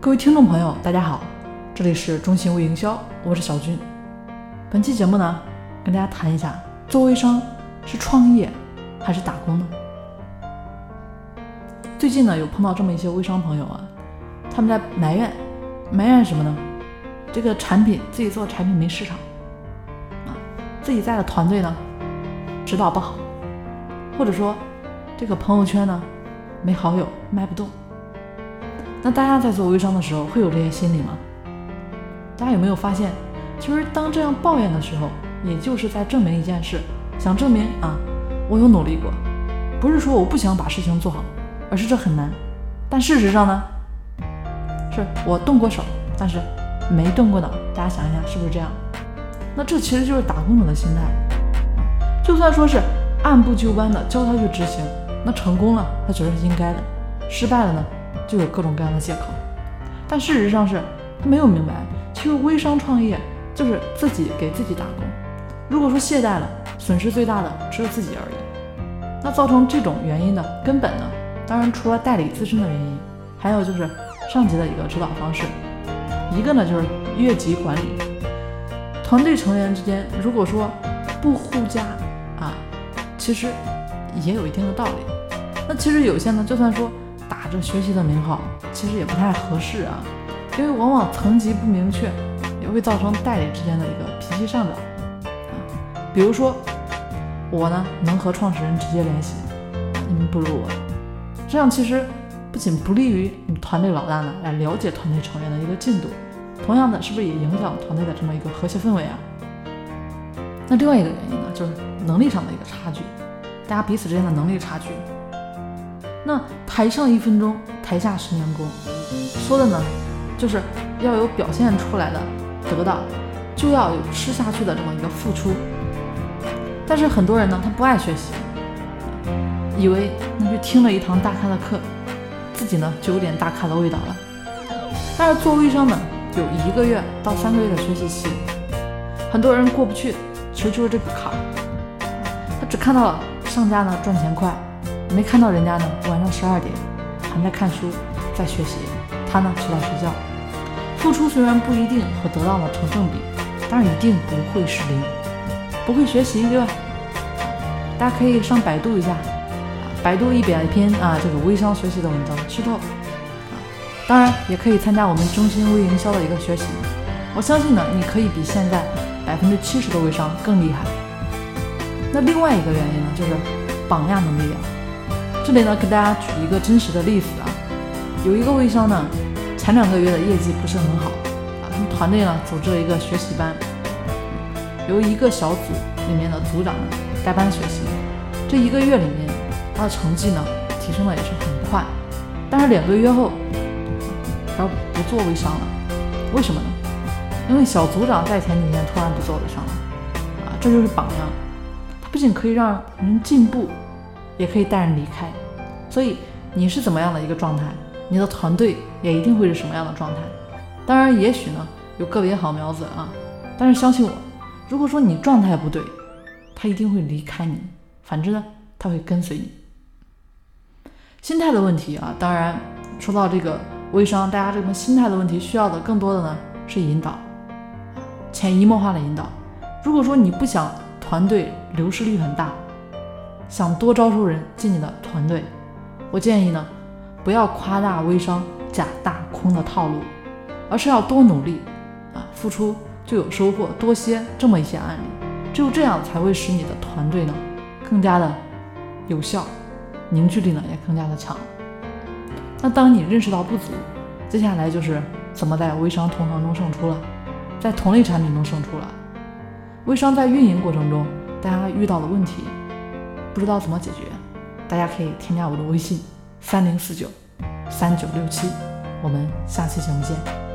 各位听众朋友，大家好，这里是中信微营销，我是小军。本期节目呢，跟大家谈一下，做微商是创业还是打工呢？最近呢，有碰到这么一些微商朋友啊，他们在埋怨，埋怨什么呢？这个产品自己做产品没市场啊，自己在的团队呢，指导不好，或者说这个朋友圈呢，没好友，卖不动。那大家在做微商的时候会有这些心理吗？大家有没有发现，其实当这样抱怨的时候，也就是在证明一件事，想证明啊，我有努力过，不是说我不想把事情做好，而是这很难。但事实上呢，是我动过手，但是没动过脑。大家想一想，是不是这样？那这其实就是打工者的心态。就算说是按部就班的教他去执行，那成功了，他觉得是应该的；失败了呢？就有各种各样的借口，但事实上是他没有明白，其实微商创业就是自己给自己打工。如果说懈怠了，损失最大的只有自己而已。那造成这种原因的根本呢，当然除了代理自身的原因，还有就是上级的一个指导方式。一个呢就是越级管理，团队成员之间如果说不互加啊，其实也有一定的道理。那其实有些呢，就算说。这学习的名号，其实也不太合适啊，因为往往层级不明确，也会造成代理之间的一个脾气上涨啊。比如说我呢，能和创始人直接联系，你们不如我，这样其实不仅不利于你团队老大呢来了解团队成员的一个进度，同样的，是不是也影响团队的这么一个和谐氛围啊？那另外一个原因呢，就是能力上的一个差距，大家彼此之间的能力差距。那台上一分钟，台下十年功，说的呢，就是要有表现出来的得到，就要有吃下去的这么一个付出。但是很多人呢，他不爱学习，以为那就听了一堂大咖的课，自己呢就有点大咖的味道了。但是做微商呢，有一个月到三个月的学习期，很多人过不去，其实就是这个坎。他只看到了上家呢赚钱快。没看到人家呢，晚上十二点还在看书，在学习，他呢去到睡觉。付出虽然不一定和得到的成正比，但是一定不会是零。不会学习对吧？大家可以上百度一下，百度一百篇啊这个微商学习的文章，吃透。啊，当然也可以参加我们中心微营销的一个学习。我相信呢，你可以比现在百分之七十的微商更厉害。那另外一个原因呢，就是榜样的力量。这里呢，给大家举一个真实的例子啊，有一个微商呢，前两个月的业绩不是很好啊，他们团队呢组织了一个学习班，由一个小组里面的组长呢带班学习，这一个月里面他的成绩呢提升的也是很快，但是两个月后他不做微商了，为什么呢？因为小组长在前几天突然不做微商了啊，这就是榜样，他不仅可以让人进步。也可以带人离开，所以你是怎么样的一个状态，你的团队也一定会是什么样的状态。当然，也许呢有个别好苗子啊，但是相信我，如果说你状态不对，他一定会离开你；反之呢，他会跟随你。心态的问题啊，当然说到这个微商，大家这个心态的问题，需要的更多的呢是引导，潜移默化的引导。如果说你不想团队流失率很大。想多招收人进你的团队，我建议呢，不要夸大微商假大空的套路，而是要多努力啊，付出就有收获，多些这么一些案例，只有这样才会使你的团队呢更加的有效，凝聚力呢也更加的强。那当你认识到不足，接下来就是怎么在微商同行中胜出了，在同类产品中胜出了。微商在运营过程中，大家遇到的问题。不知道怎么解决，大家可以添加我的微信三零四九三九六七，我们下期节目见。